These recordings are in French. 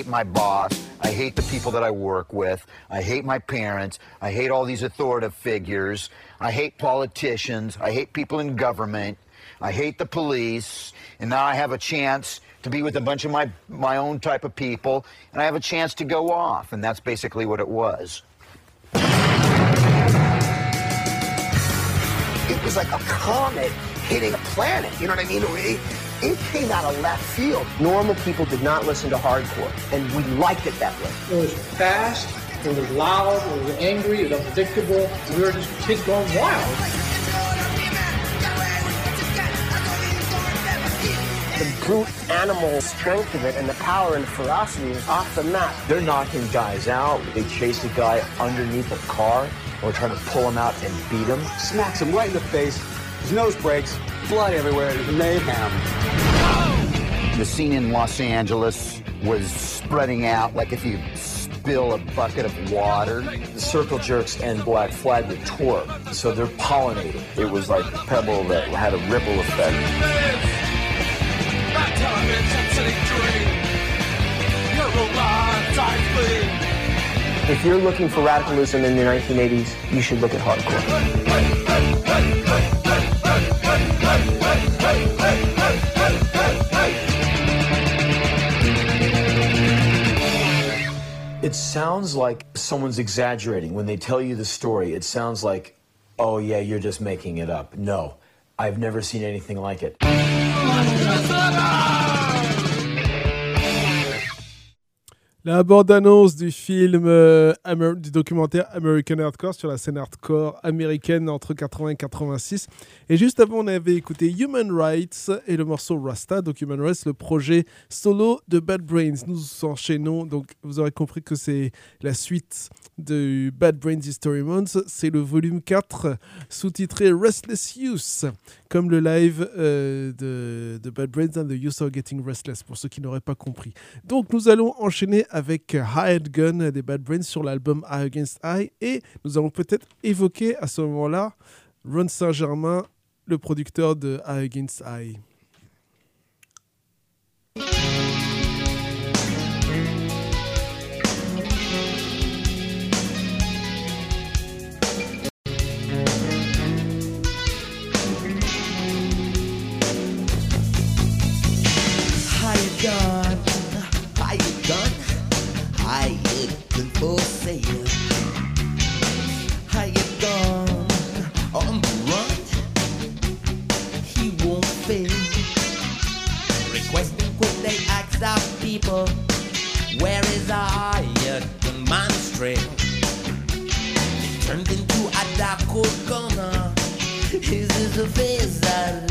hate my boss. I hate the people that I work with. I hate my parents. I hate all these authoritative figures. I hate politicians. I hate people in government. I hate the police. And now I have a chance to be with a bunch of my, my own type of people. And I have a chance to go off. And that's basically what it was. It was like a comet hitting a planet. You know what I mean? It, it came out of left field. Normal people did not listen to hardcore, and we liked it that way. It was fast, it was loud, it was angry, it was unpredictable. We were just kids going wild. The brute animal strength of it and the power and ferocity is off the map. They're knocking guys out. They chase a guy underneath a car and were trying to pull him out and beat him. Smacks him right in the face. His nose breaks. Blood everywhere. Mayhem. The scene in Los Angeles was spreading out like if you spill a bucket of water. The Circle Jerks and Black Flag were tour, so they're pollinating. It was like a pebble that had a ripple effect. If you're looking for radicalism in the 1980s, you should look at hardcore. It sounds like someone's exaggerating. When they tell you the story, it sounds like, oh, yeah, you're just making it up. No, I've never seen anything like it. La bande-annonce du film, euh, du documentaire American Hardcore sur la scène hardcore américaine entre 80 et 86. Et juste avant, on avait écouté Human Rights et le morceau Rasta. Donc Human Rights, le projet solo de Bad Brains. Nous enchaînons, donc vous aurez compris que c'est la suite de Bad Brains History Months. C'est le volume 4, sous-titré Restless Youth, comme le live euh, de, de Bad Brains and the Youth Are Getting Restless, pour ceux qui n'auraient pas compris. Donc nous allons enchaîner avec Hired Gun des Bad Brains sur l'album Eye Against Eye et nous allons peut-être évoquer à ce moment-là Ron Saint-Germain, le producteur de Eye Against Eye. How Turned into a dark cold corner. His is a face that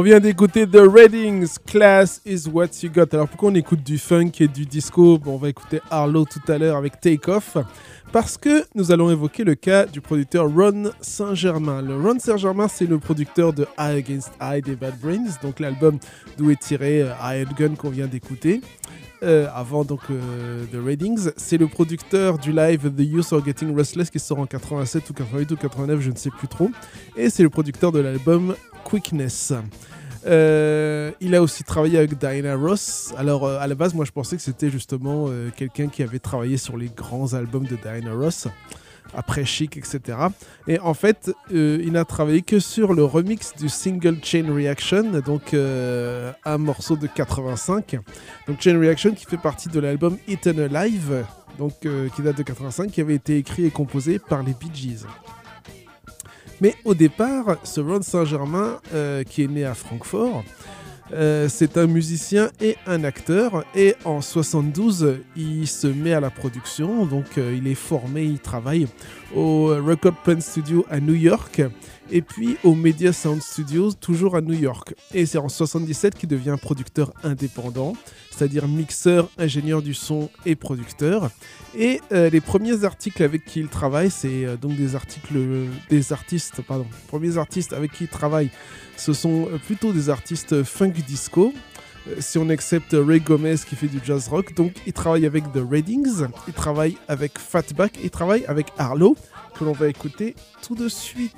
On vient d'écouter The Readings, Class is What You Got. Alors pourquoi on écoute du funk et du disco? Bon, On va écouter Harlow tout à l'heure avec Take Off. Parce que nous allons évoquer le cas du producteur Ron Saint-Germain. Le Ron Saint-Germain, c'est le producteur de Eye Against Eye des Bad Brains, donc l'album d'où est tiré euh, and Gun qu'on vient d'écouter. Euh, avant donc euh, The Readings, c'est le producteur du live The Youth Are Getting Restless qui sort en 87 ou 88 ou 89, je ne sais plus trop. Et c'est le producteur de l'album Quickness. Euh, il a aussi travaillé avec Diana Ross. Alors, à la base, moi, je pensais que c'était justement quelqu'un qui avait travaillé sur les grands albums de Diana Ross, après Chic, etc. Et en fait, euh, il n'a travaillé que sur le remix du single Chain Reaction, donc euh, un morceau de 85. Donc, Chain Reaction qui fait partie de l'album Eaten Alive, donc euh, qui date de 85, qui avait été écrit et composé par les Bee Gees. Mais au départ, ce Ron Saint-Germain, qui est né à Francfort, euh, c'est un musicien et un acteur. Et en 72, il se met à la production. Donc, euh, il est formé, il travaille au Record Pen Studio à New York. Et puis au Media Sound Studios, toujours à New York. Et c'est en 77 qu'il devient producteur indépendant, c'est-à-dire mixeur, ingénieur du son et producteur. Et euh, les premiers articles avec qui il travaille, c'est euh, donc des articles, des artistes, pardon, les premiers artistes avec qui il travaille, ce sont euh, plutôt des artistes funk disco. Euh, Si on accepte Ray Gomez qui fait du jazz rock, donc il travaille avec The Readings, il travaille avec Fatback, il travaille avec Arlo, que l'on va écouter tout de suite.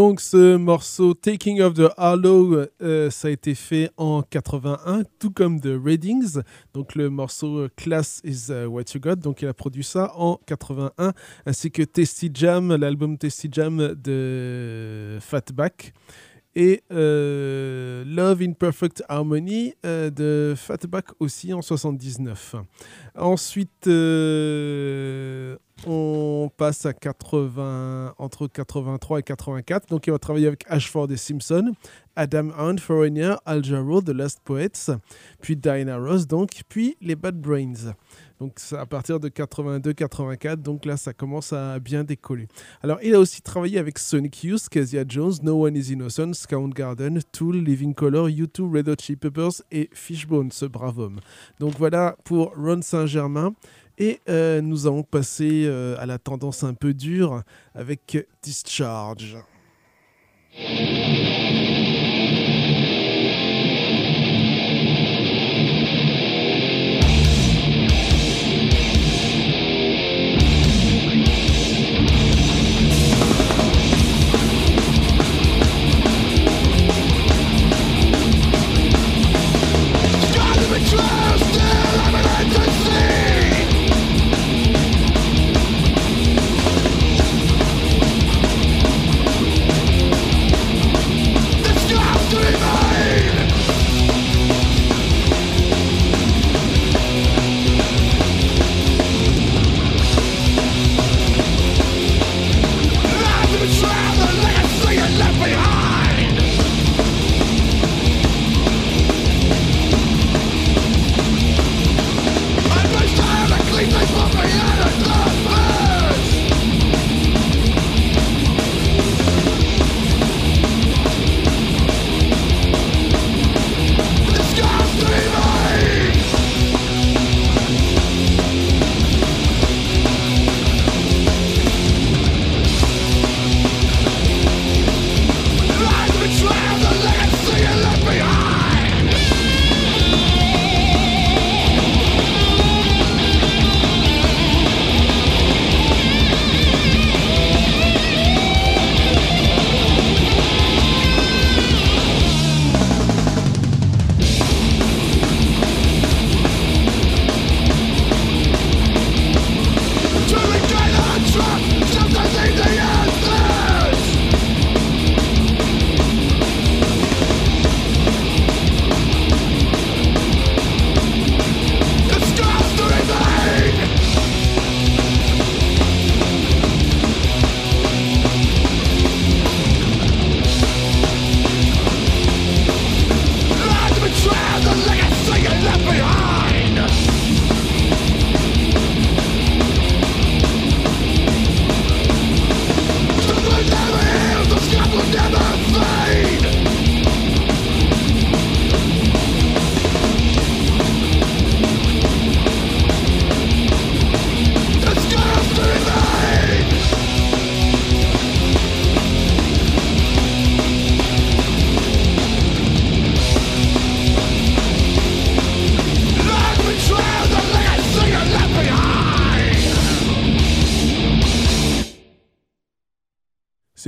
Donc ce morceau Taking of the Hollow, euh, ça a été fait en 81, tout comme The Readings. Donc le morceau euh, Class is euh, What You Got. Donc il a produit ça en 81, ainsi que Tasty Jam, l'album Tasty Jam de Fatback. Et Love in Perfect Harmony de Fatback aussi en 79. Ensuite, on passe à 80, entre 83 et 84. Donc, il va travailler avec Ashford et Simpson, Adam Hunt, Foreigner, Al Jarreau, The Last Poets, puis Diana Ross, donc, puis les Bad Brains. Donc, c'est à partir de 82-84, donc là, ça commence à bien décoller. Alors, il a aussi travaillé avec Sonic Youth, Kezia Jones, No One Is Innocent, Soundgarden, Tool, Living Color, U2, Red Hot Chili Peppers et Fishbone, ce brave homme. Donc, voilà pour Ron Saint-Germain. Et euh, nous allons passer euh, à la tendance un peu dure avec Discharge.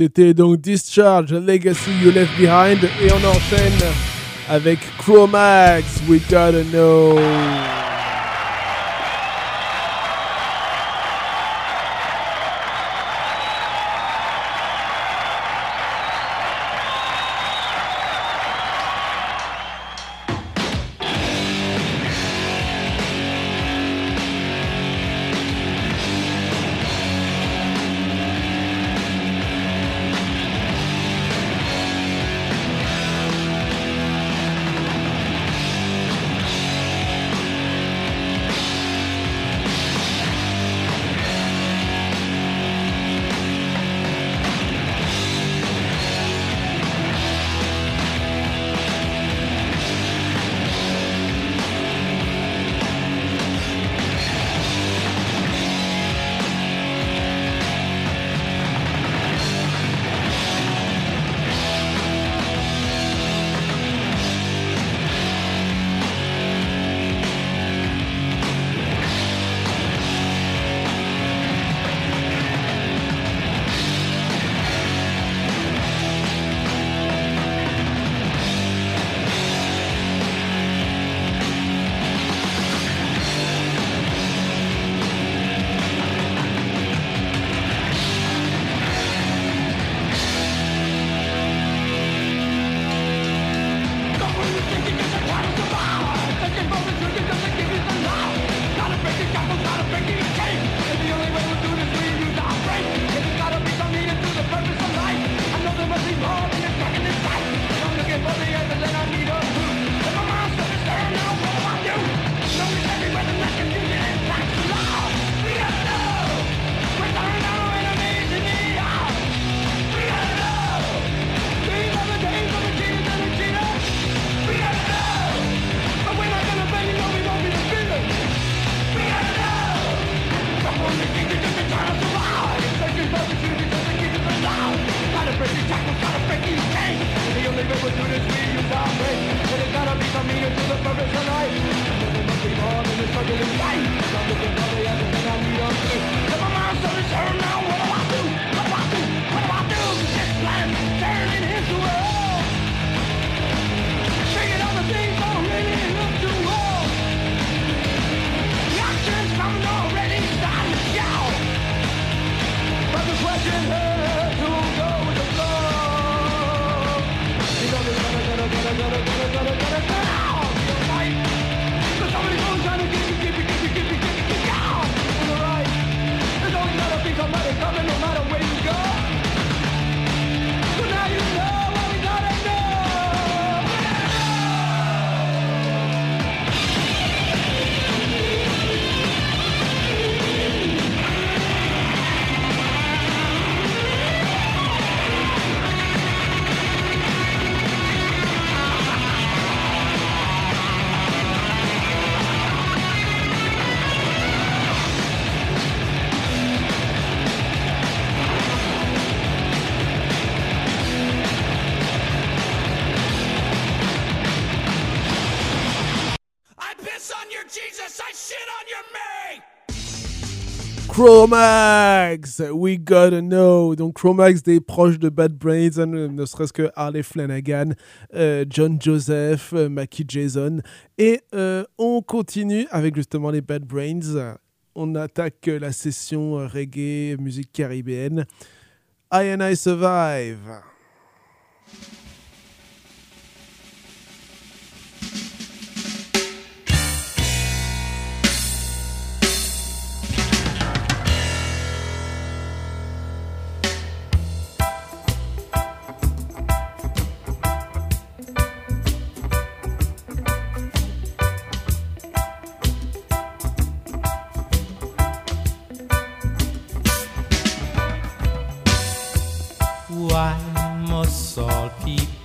C'était donc Discharge, Legacy You Left Behind. Et on enchaîne avec Chromax, We Gotta Know. Chromax, we gotta know. Donc Chromax des proches de Bad Brains, hein, ne serait-ce que Harley Flanagan, euh, John Joseph, euh, Mackie Jason. Et euh, on continue avec justement les Bad Brains. On attaque la session reggae, musique caribéenne. I and I Survive. salt people.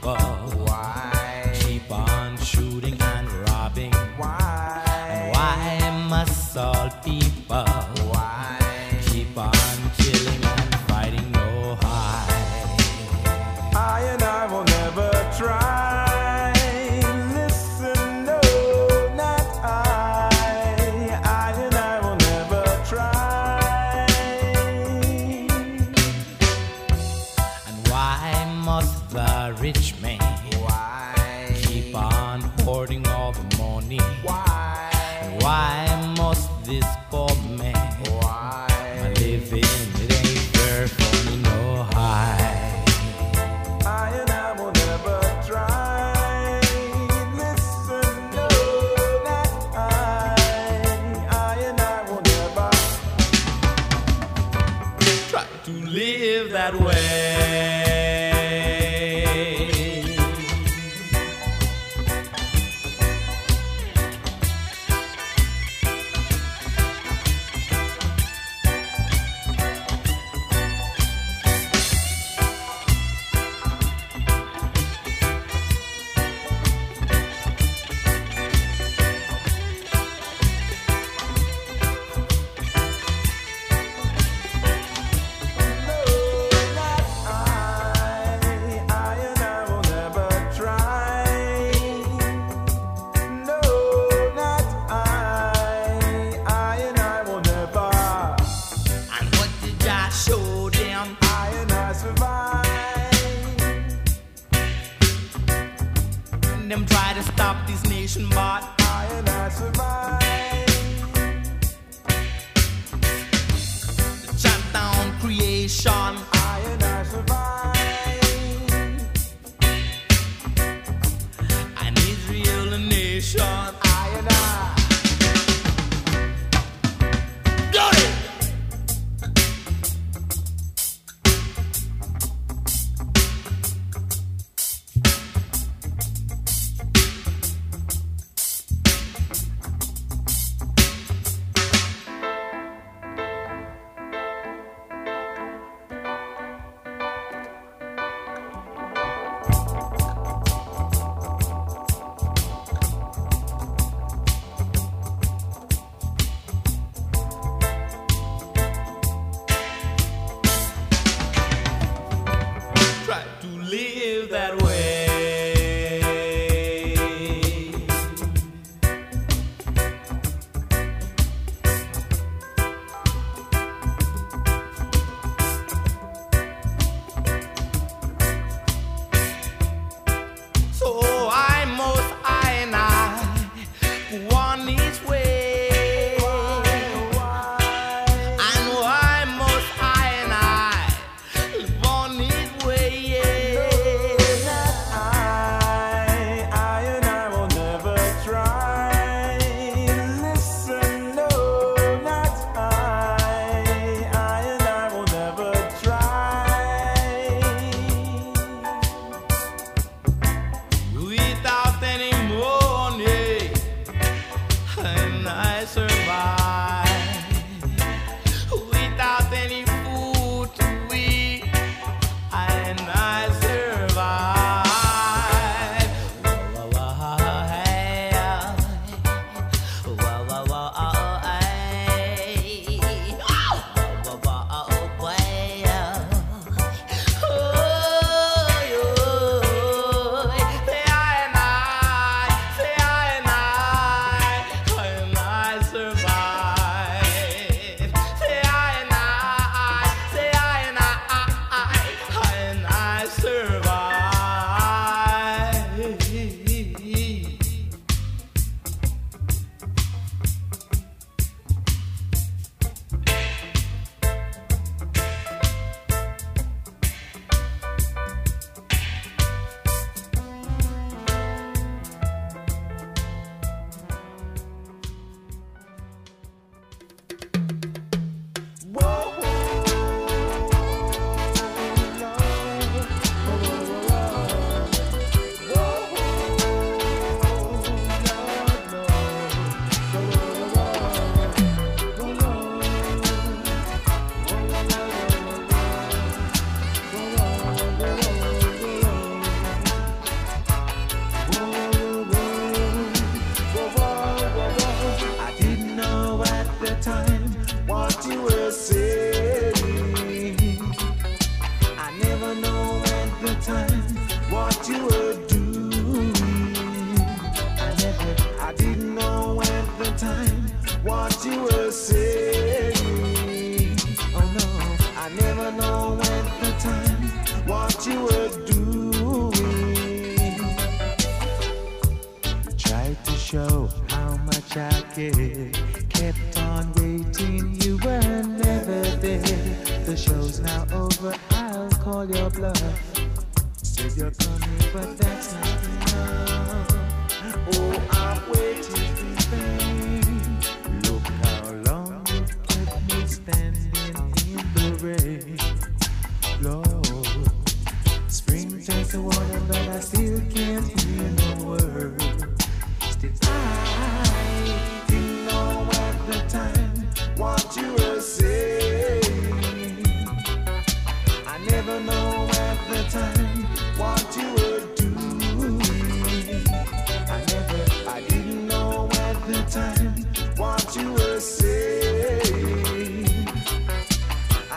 survive.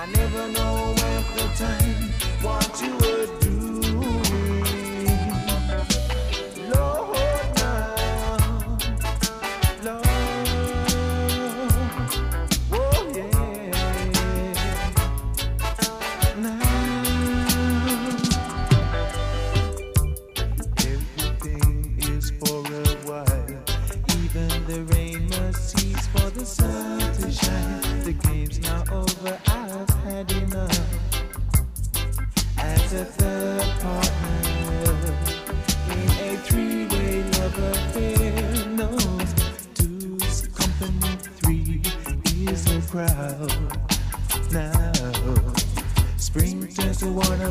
I never know when the time what you would do.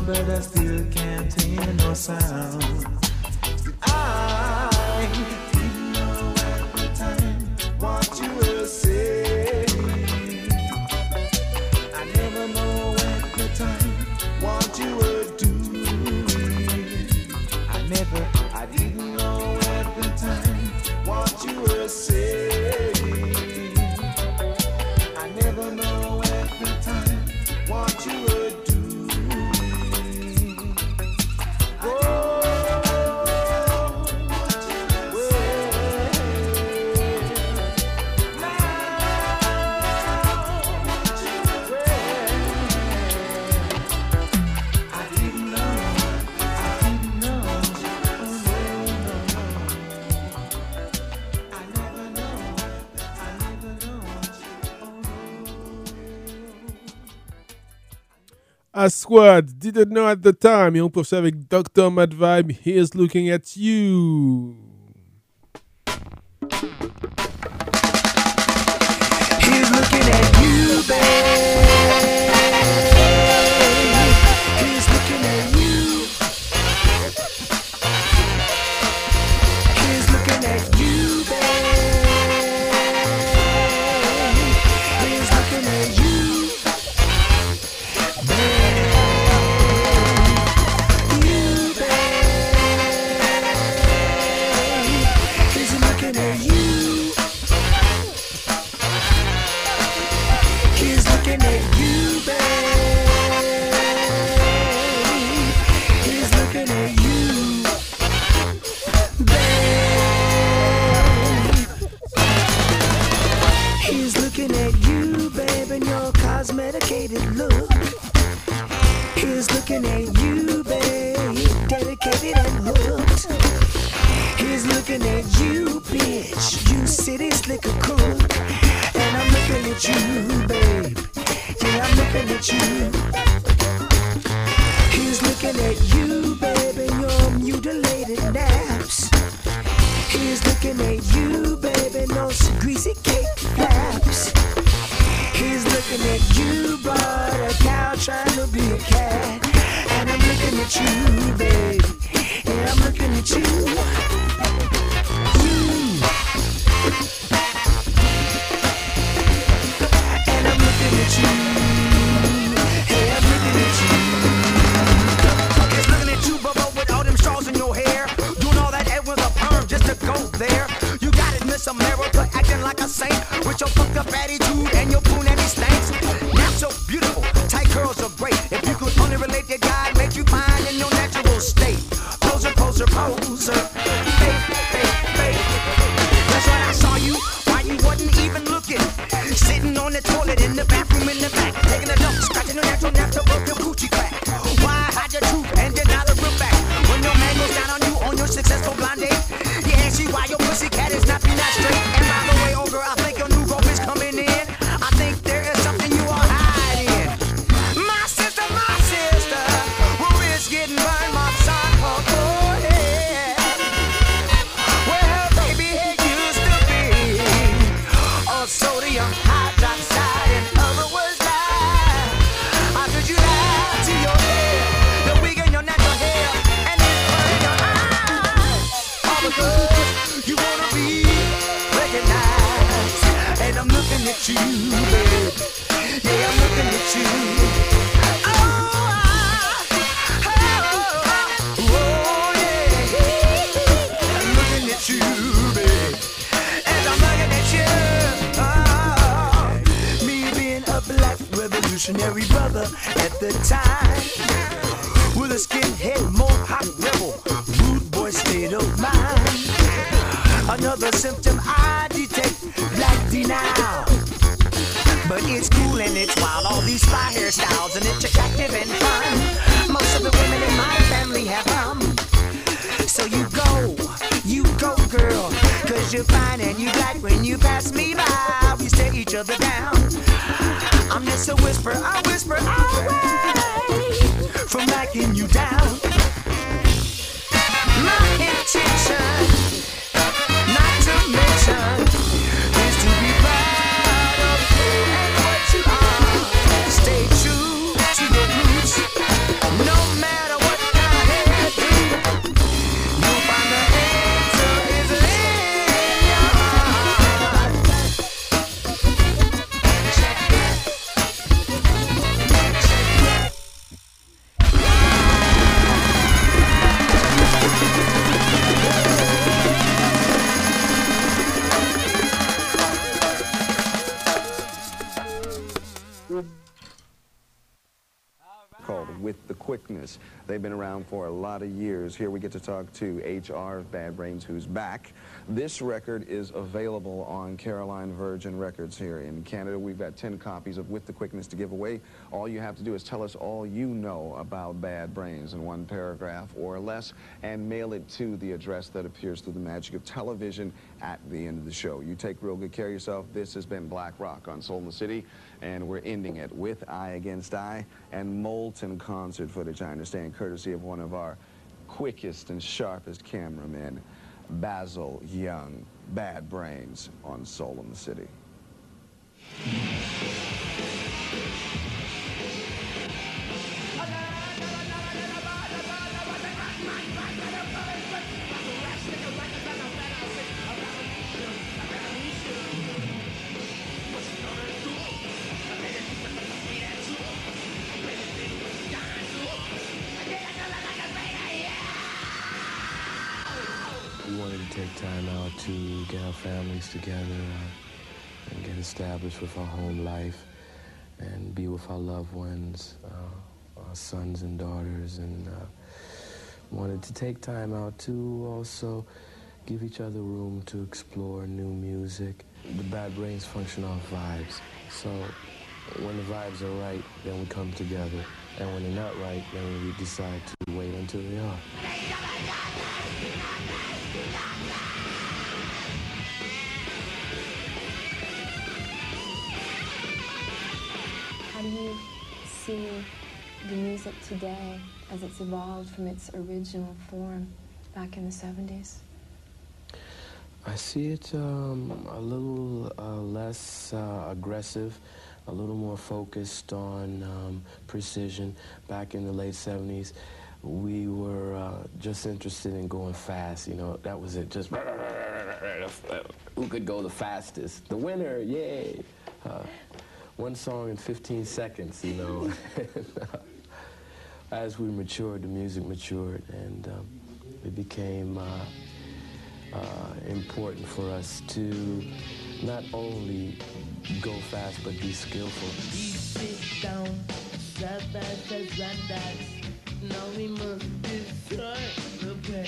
better still. Squad, didn't know at the time. Et on poursuit avec Dr. Mad Vibe, He's Looking at You. He's looking at you, babe. like. And I'm looking at you, babe. Yeah, I'm looking at you. For a lot of years. Here we get to talk to HR of Bad Brains, who's back. This record is available on Caroline Virgin Records here in Canada. We've got 10 copies of With the Quickness to give away. All you have to do is tell us all you know about Bad Brains in one paragraph or less and mail it to the address that appears through the magic of television at the end of the show. You take real good care of yourself. This has been Black Rock on Soul in the City, and we're ending it with Eye Against Eye and molten concert footage, I understand, courtesy of one of our quickest and sharpest cameramen, Basil Young, Bad Brains on the City. To get our families together and get established with our home life and be with our loved ones, uh, our sons and daughters, and uh, wanted to take time out to also give each other room to explore new music. The Bad Brains function off vibes. So when the vibes are right, then we come together. And when they're not right, then we decide to wait until they are. How do you see the music today as it's evolved from its original form back in the 70s? I see it um, a little uh, less uh, aggressive, a little more focused on um, precision. Back in the late 70s, we were uh, just interested in going fast. You know, that was it. Just who could go the fastest? The winner, yay! One song in 15 seconds, you know. As we matured, the music matured, and um, it became uh, uh, important for us to not only go fast, but be skillful. Now we must destroy the pain.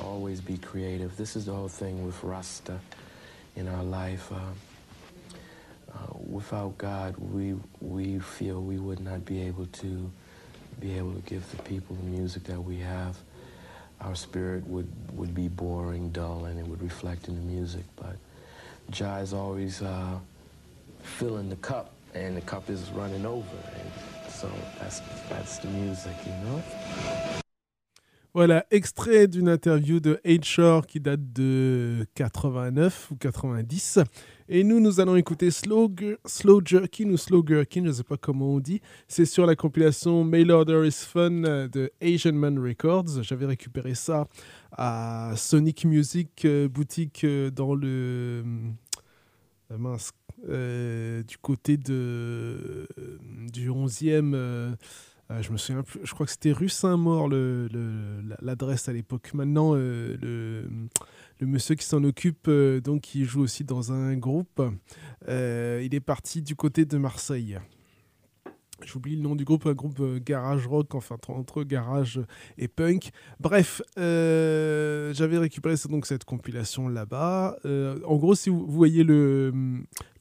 Always be creative. This is the whole thing with Rasta in our life. Uh, uh, without God, we we feel we would not be able to be able to give the people the music that we have. Our spirit would would be boring, dull, and it would reflect in the music. But Jah is always uh, filling the cup, and the cup is running over, and so that's that's the music, you know. Voilà, extrait d'une interview de H. Shore qui date de 89 ou 90. Et nous, nous allons écouter Slow, Slow Jerkin ou Slow Gherkin, je ne sais pas comment on dit. C'est sur la compilation Mail Order is Fun euh, de Asian Man Records. J'avais récupéré ça à Sonic Music, euh, boutique euh, dans le. du côté de, du 11e. Euh, je me souviens plus, je crois que c'était rue Saint-Maur l'adresse à l'époque. Maintenant, euh, le, monsieur qui s'en occupe, euh, donc qui joue aussi dans un groupe, il est parti du côté de Marseille. J'oublie le nom du groupe, un groupe euh, garage rock, enfin entre- garage et punk. Bref, euh, j'avais récupéré donc cette compilation là-bas. Euh, en gros, si vous, voyez le,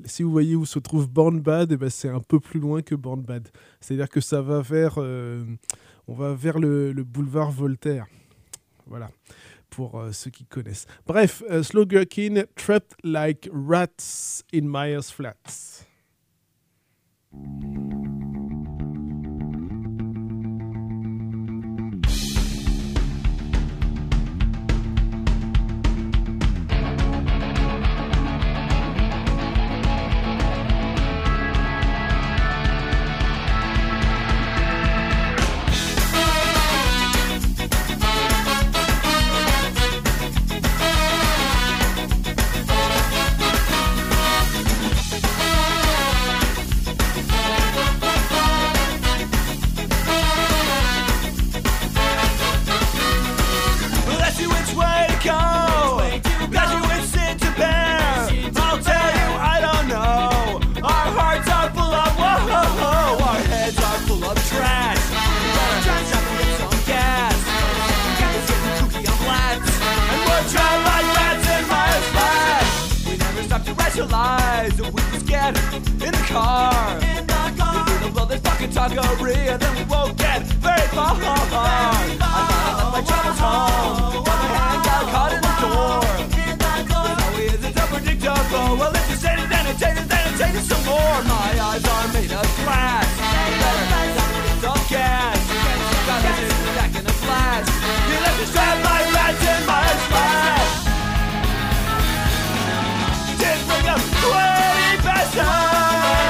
si vous voyez où se trouve Born Bad, eh ben, c'est un peu plus loin que Born Bad. C'est-à-dire que ça va vers, on va vers le, le boulevard Voltaire. Voilà, pour ceux qui connaissent. Bref, euh, Trapped Like Rats in Myers Flats. That we just get in the car. In the car. We do the blow this fucking taqueria, then we won't get very far. I thought I left my troubles home, but my hand got caught in the door. It's always it's unpredictable. Well, if you say it, then it's it, then it's it some more. My eyes are made of glass. Better some gas. Got in the back in a flash. You left me strapped like rats in time.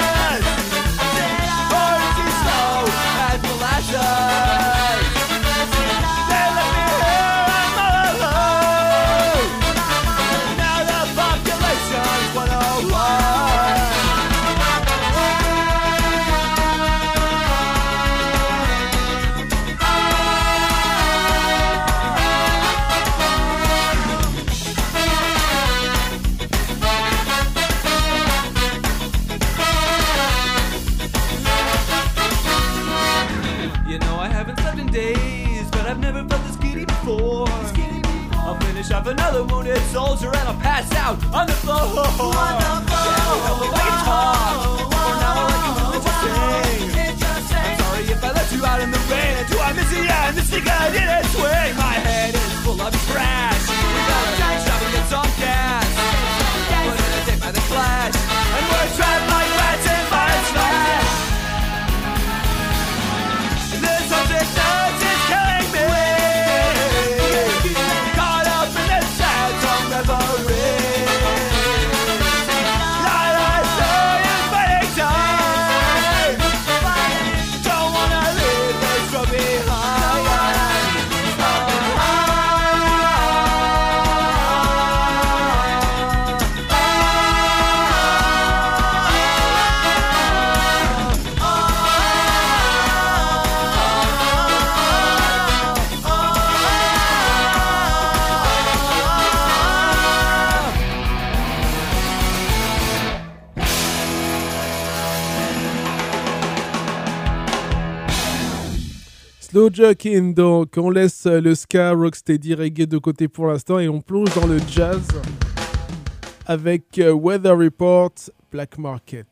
Doja King, donc on laisse le ska, rocksteady, reggae de côté pour l'instant et on plonge dans le jazz avec euh, Weather Report, Black Market.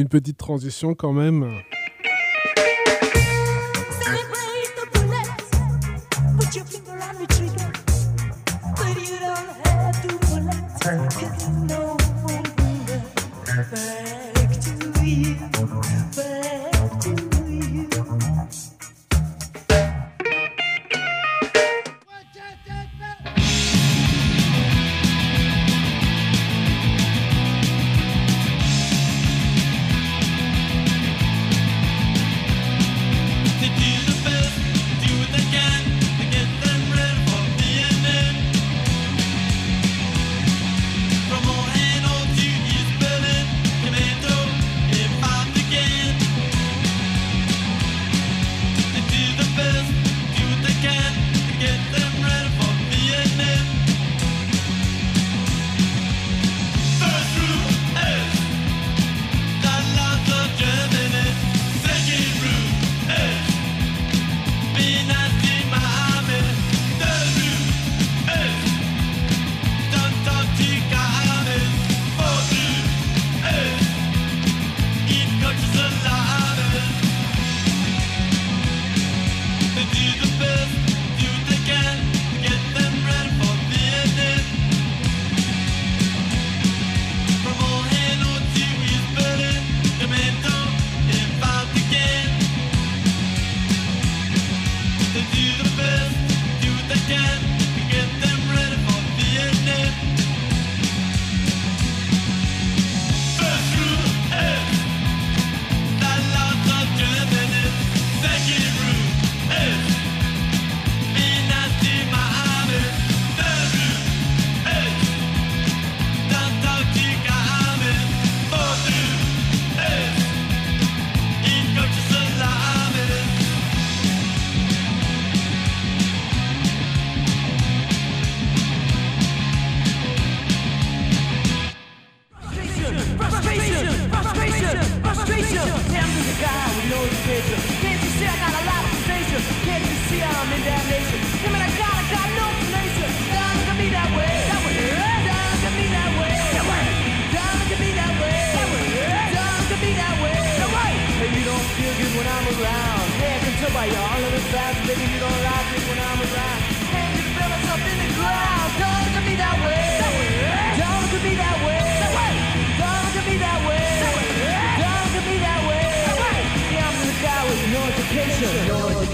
une petite transition quand même.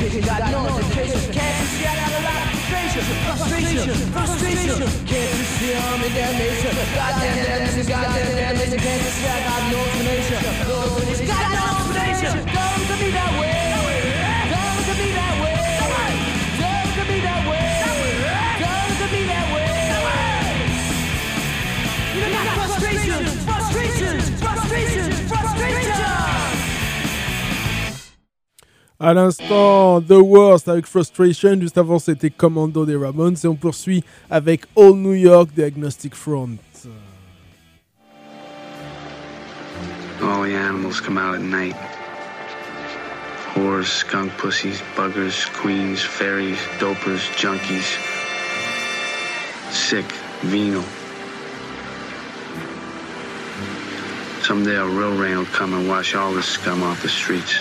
Taking that noise attention Can't see lot of Frustration, frustration, frustration Can't you see I'm in damnation. Goddamn damnation, goddamn damnation. Can't you see I got no explanation No explanation, got no explanation Don't to be that way. Don't to be that way. Don't to be that way. Don't to be that way. You're not frustration À l'instant, The Worst avec Frustration. Juste avant, c'était Commando des Ramones. Et on poursuit avec All New York Diagnostic Agnostic Front. All the animals come out at night. Whores, skunk pussies, buggers, queens, fairies, dopers, junkies. Sick, venal. Someday a real rain will come and wash all the scum off the streets.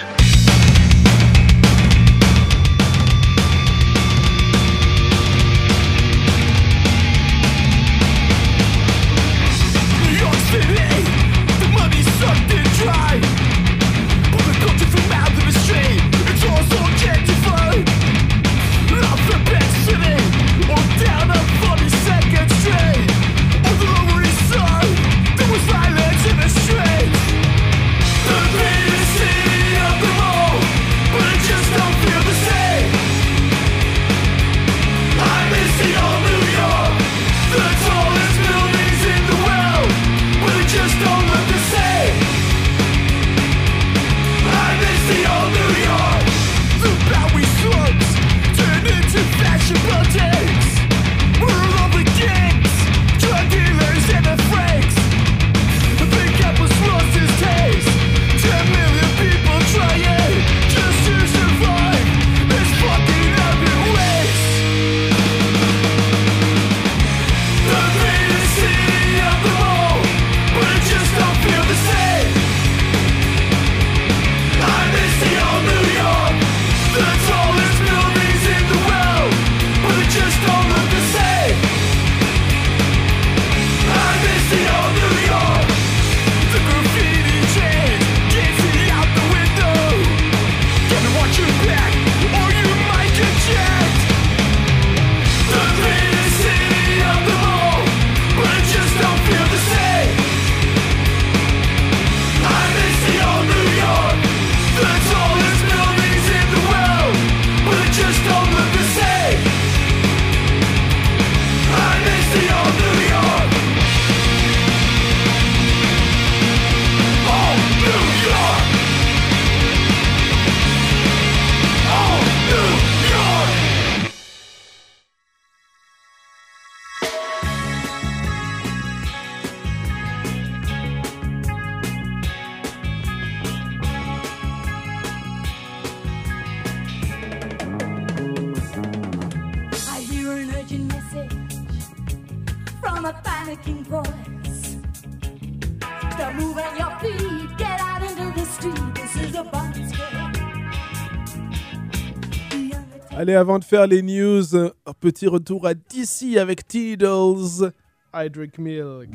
Allez, avant de faire les news, un petit retour à DC avec Teedles, I Drink Milk.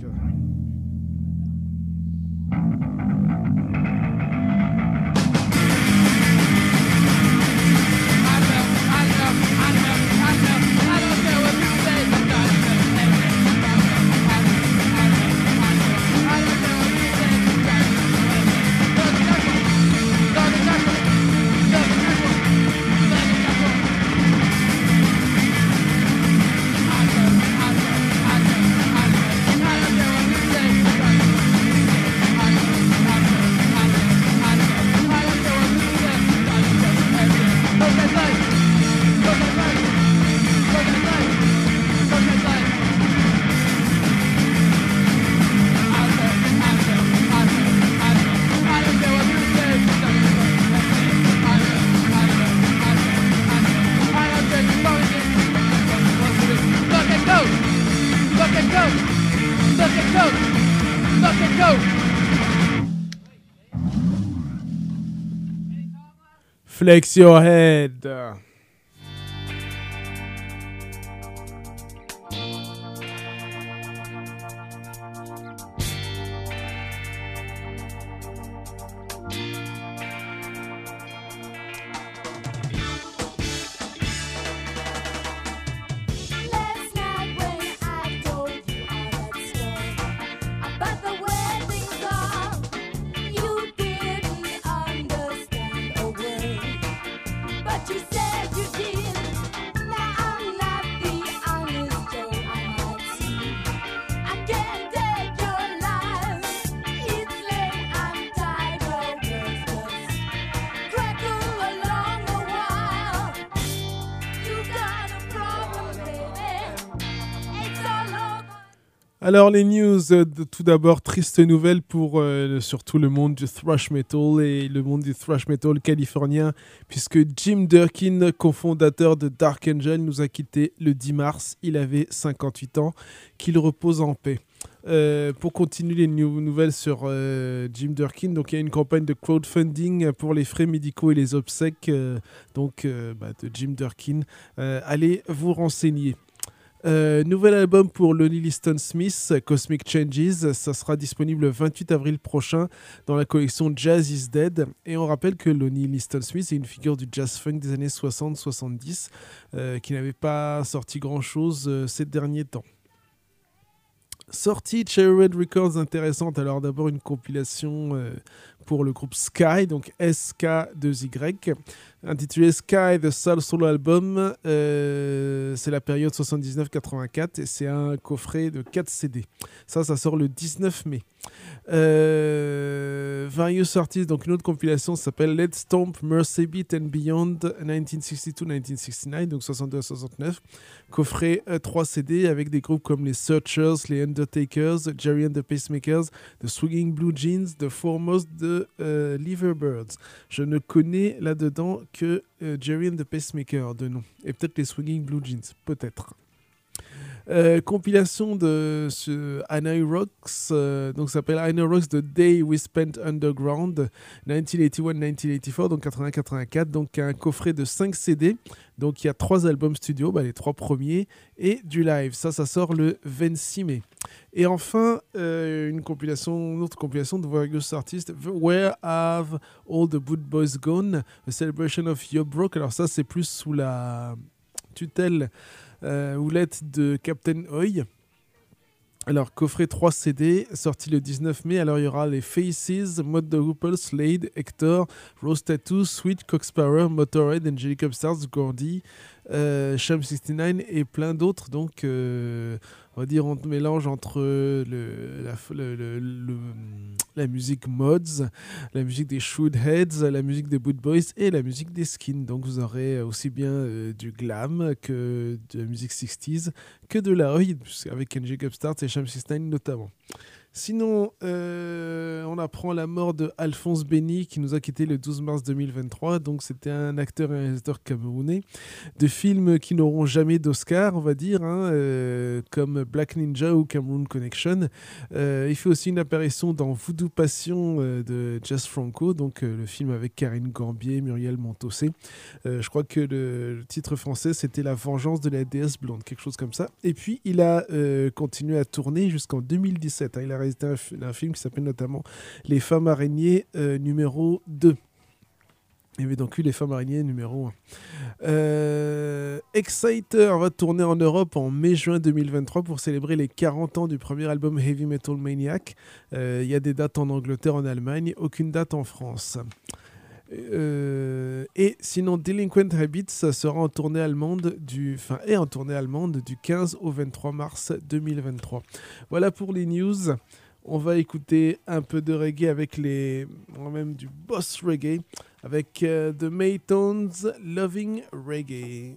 Flex your head. Alors les news, euh, tout d'abord, triste nouvelle pour euh, surtout le monde du thrash metal et le monde du thrash metal californien, puisque Jim Durkin, cofondateur de Dark Angel, nous a quitté le 10 mars. Il avait 58 ans. Qu'il repose en paix. Euh, pour continuer les nou- nouvelles sur Jim Durkin, donc il y a une campagne de crowdfunding pour les frais médicaux et les obsèques donc, bah, de Jim Durkin. Allez vous renseigner. Euh, nouvel album pour Lonnie Liston Smith, Cosmic Changes. Ça sera disponible le 28 avril prochain dans la collection Jazz is Dead. Et on rappelle que Lonnie Liston Smith est une figure du jazz funk des années 60-70 euh, qui n'avait pas sorti grand-chose euh, ces derniers temps. Sortie Cherry Red Records intéressante. Alors d'abord une compilation euh, pour le groupe Sky, donc SK2Y, intitulé Sky The Soul Solo Album. Euh, c'est la période 79-84 et c'est un coffret de 4 CD. Ça, ça sort le 19 mai. Euh, Various Artists, donc une autre compilation s'appelle Let's Stomp Mercy Beat and Beyond 1962-1969, donc 62 à 69. Coffret euh, 3 CD avec des groupes comme les Searchers, les Undertakers, Jerry and the Pacemakers, The Swinging Blue Jeans, The Foremost, The euh, Liverbirds. Je ne connais là-dedans que euh, Jerry and the Pacemaker de nom. Et peut-être les Swinging Blue Jeans, peut-être. Euh, compilation de ce Hanoi Rocks, euh, donc ça s'appelle Hanoi Rocks The Day We Spent Underground 1981-1984, donc 80-84, donc un coffret de 5 CD, donc il y a 3 albums studio, bah, les 3 premiers, et du live, ça ça sort le 26 mai. Et enfin, euh, une compilation, une autre compilation de various artistes, Where Have All the Good Boys Gone, A Celebration of Your Broke, alors ça c'est plus sous la tutelle houlette de Captain Hoy. Alors, coffret 3 CD, sorti le 19 mai. Alors, il y aura les Faces, Mode the Hoople, Slade, Hector, Rose Tattoo, Sweet, Coxsparrow, Motorhead, Angelic Upstarts, Gordy, euh, Sham 69 et plein d'autres. Donc, euh, on va dire, on mélange entre la, musique Mods, la musique des Shoeheads, la musique des Boot Boys et la musique des Skins. Donc, vous aurez aussi bien euh, du glam que de la musique 60s que de la Oi, avec Angelic Upstarts et Sham 69 notamment. Sinon, euh, on apprend la mort de Alphonse Béni qui nous a quitté le 12 mars 2023. Donc, c'était un acteur et réalisateur camerounais de films qui n'auront jamais d'Oscar, on va dire, hein, euh, comme Black Ninja ou Cameroon Connection. Euh, il fait aussi une apparition dans Voodoo Passion de Jess Franco, donc le film avec Karine Gambier, Muriel Montossé. Je crois que le, titre français c'était La vengeance de la déesse blonde, quelque chose comme ça. Et puis il a continué à tourner jusqu'en 2017. hein. Il a réalisé un, fi- un film qui s'appelle notamment Les femmes araignées euh, numéro 2. Il y avait donc eu Les femmes araignées numéro 1. Euh, Exciter va tourner en Europe en mai-juin 2023 pour célébrer les 40 ans du premier album Heavy Metal Maniac. Euh, Il y a des dates en Angleterre, en Allemagne, aucune date en France. Euh, et sinon, Delinquent Habits sera en tournée allemande du, enfin, est en tournée allemande du 15 au 23 mars 2023. Voilà pour les news. On va écouter un peu de reggae avec les, ou même du boss reggae avec euh, The Maytones Loving Reggae.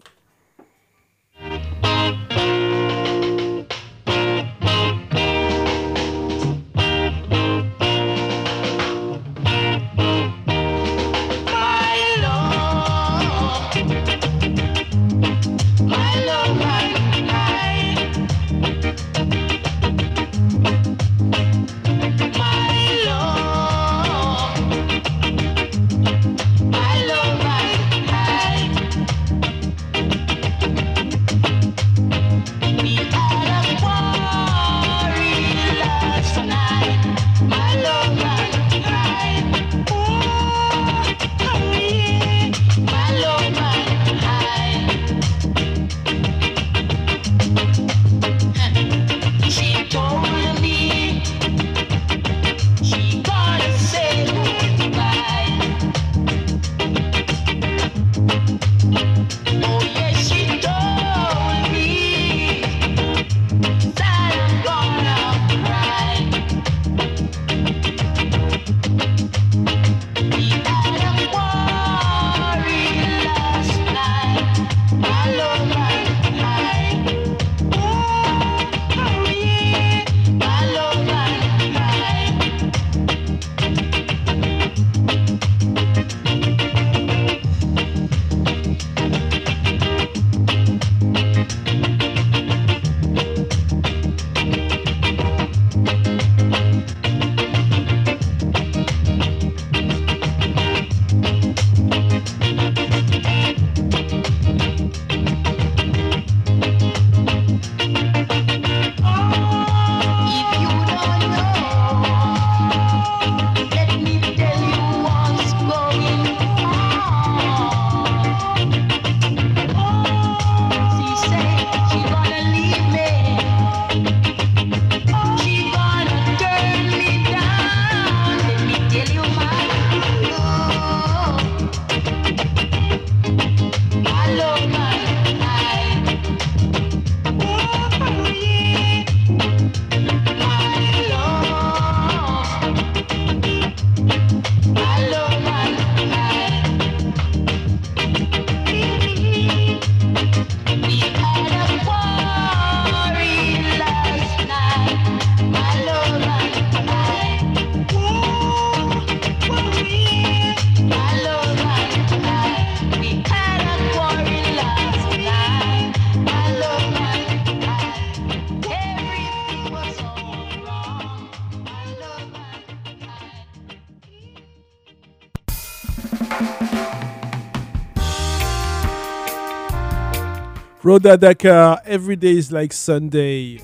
Rhoda Dakar, Every Day is Like Sunday.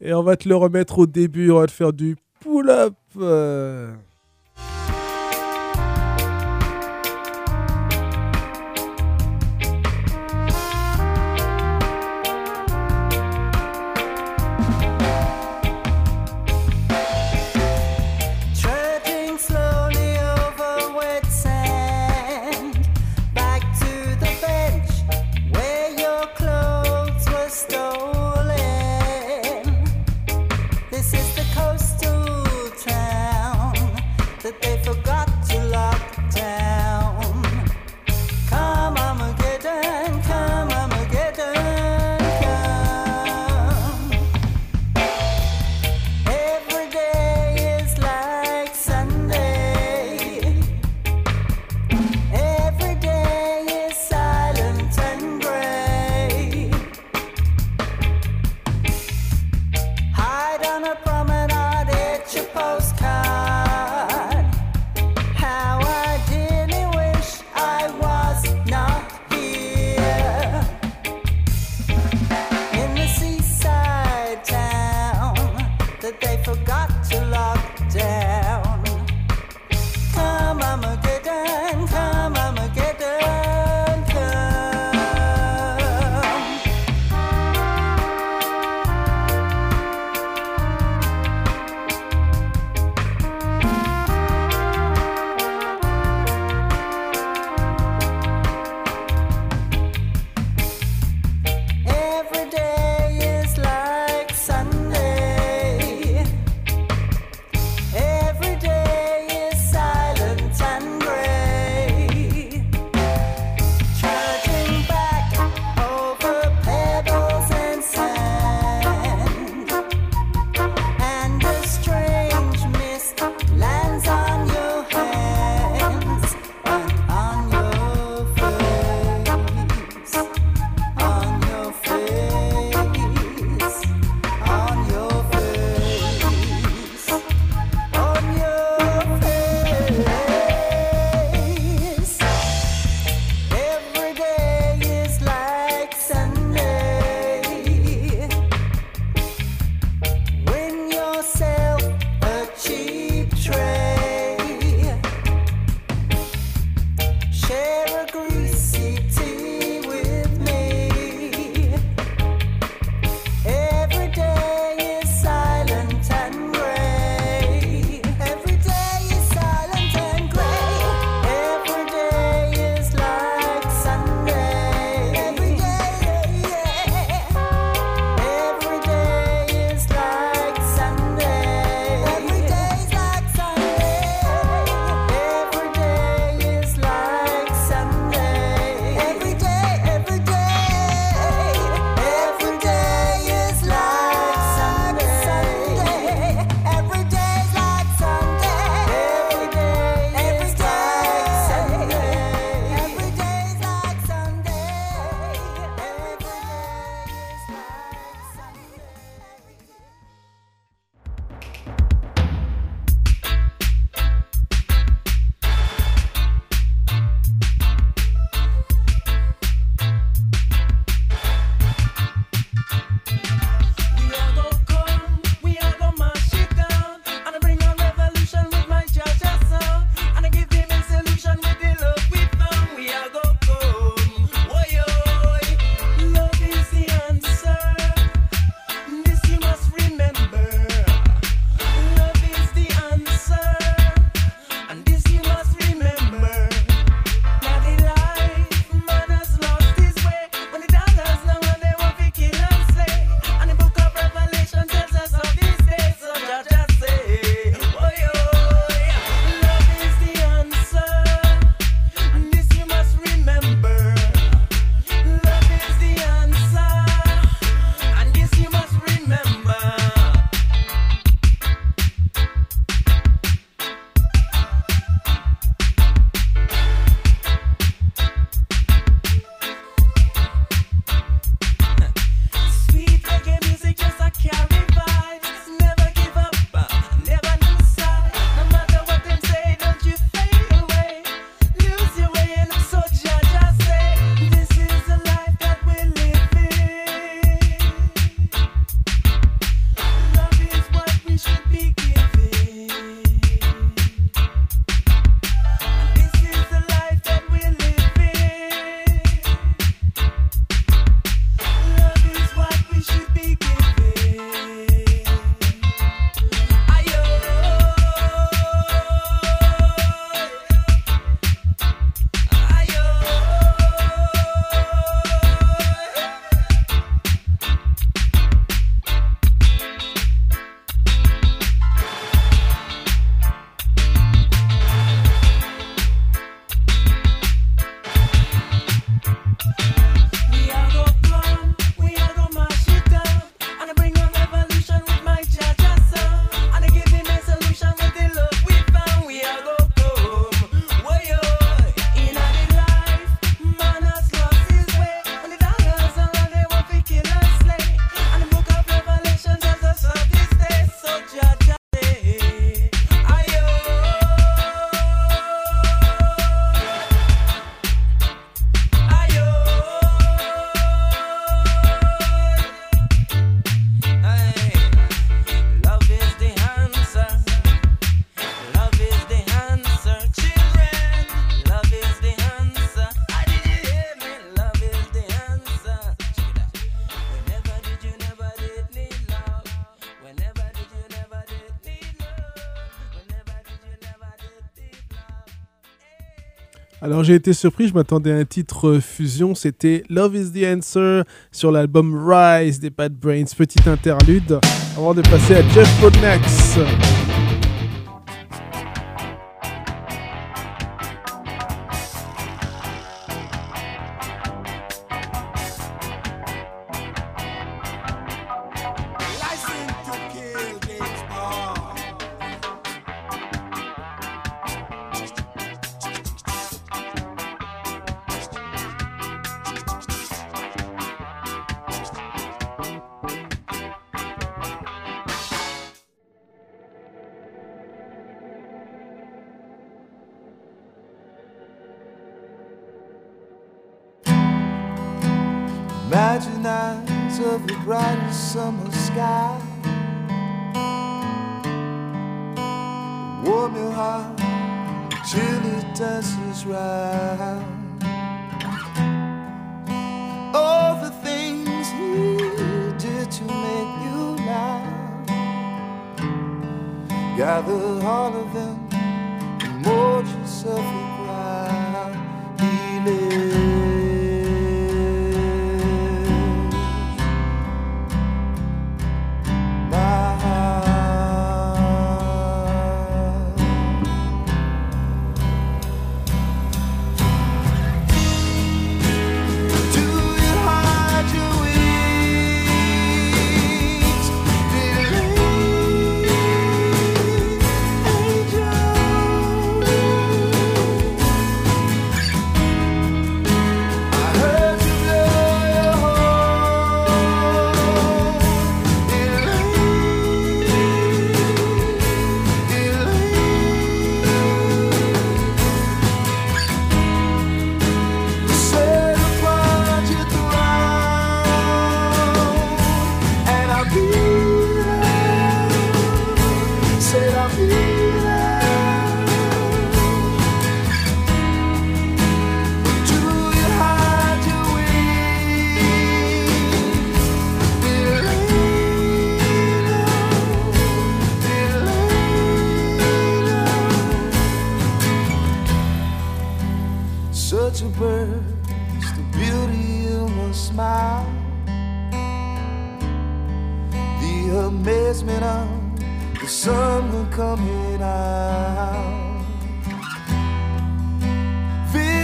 Et on va te le remettre au début, on va te faire du pull-up. Alors j'ai été surpris, je m'attendais à un titre euh, fusion, c'était Love is the Answer sur l'album Rise des Bad Brains, petite interlude, avant de passer à Jeff Bonax.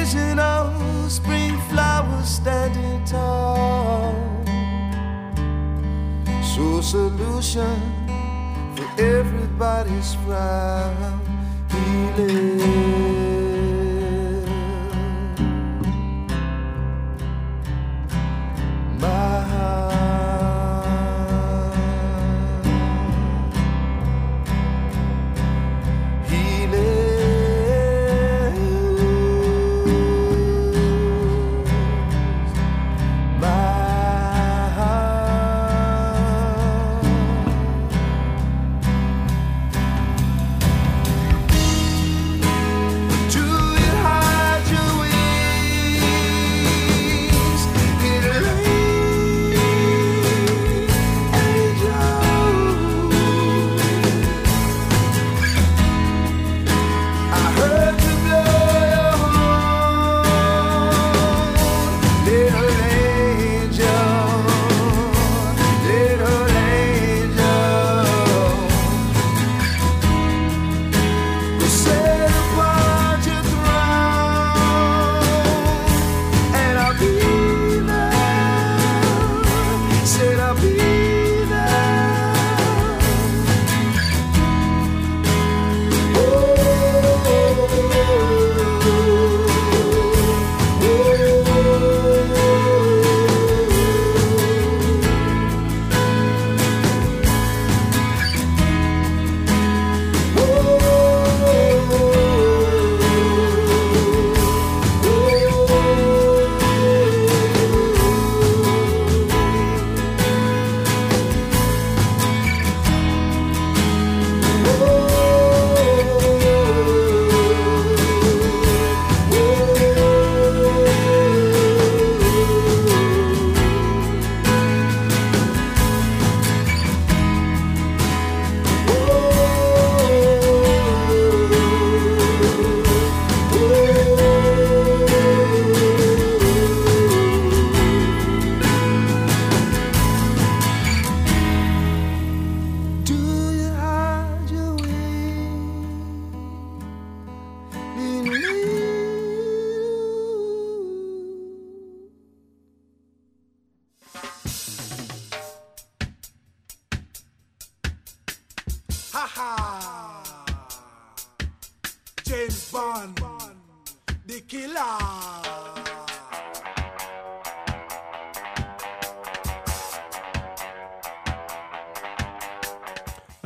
vision of spring flowers standing tall. So solution for everybody's problem healing.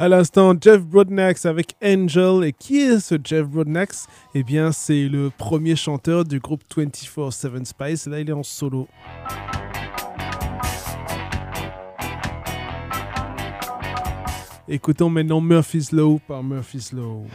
À l'instant, Jeff Broadnax avec Angel. Et qui est ce Jeff Broadnax? Eh bien, c'est le premier chanteur du groupe 24-7 Spice. Là, il est en solo. Écoutons maintenant Murphy's Law par Murphy's Law.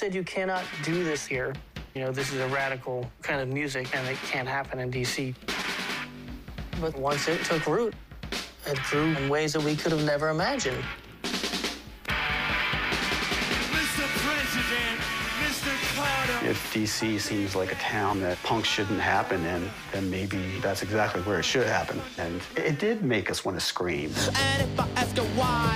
Said you cannot do this here. You know, this is a radical kind of music and it can't happen in DC. But once it took root, it grew in ways that we could have never imagined. Mr. President, Mr. If DC seems like a town that punk shouldn't happen in, then maybe that's exactly where it should happen. And it did make us want to scream. And if I ask you why,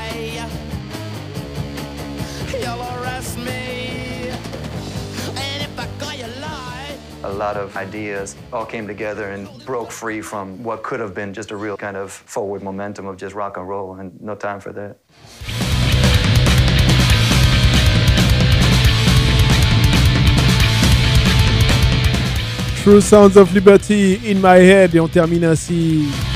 lot of ideas all came together and broke free from what could have been just a real kind of forward momentum of just rock and roll, and no time for that. True Sounds of Liberty in my head. Et on termine ainsi.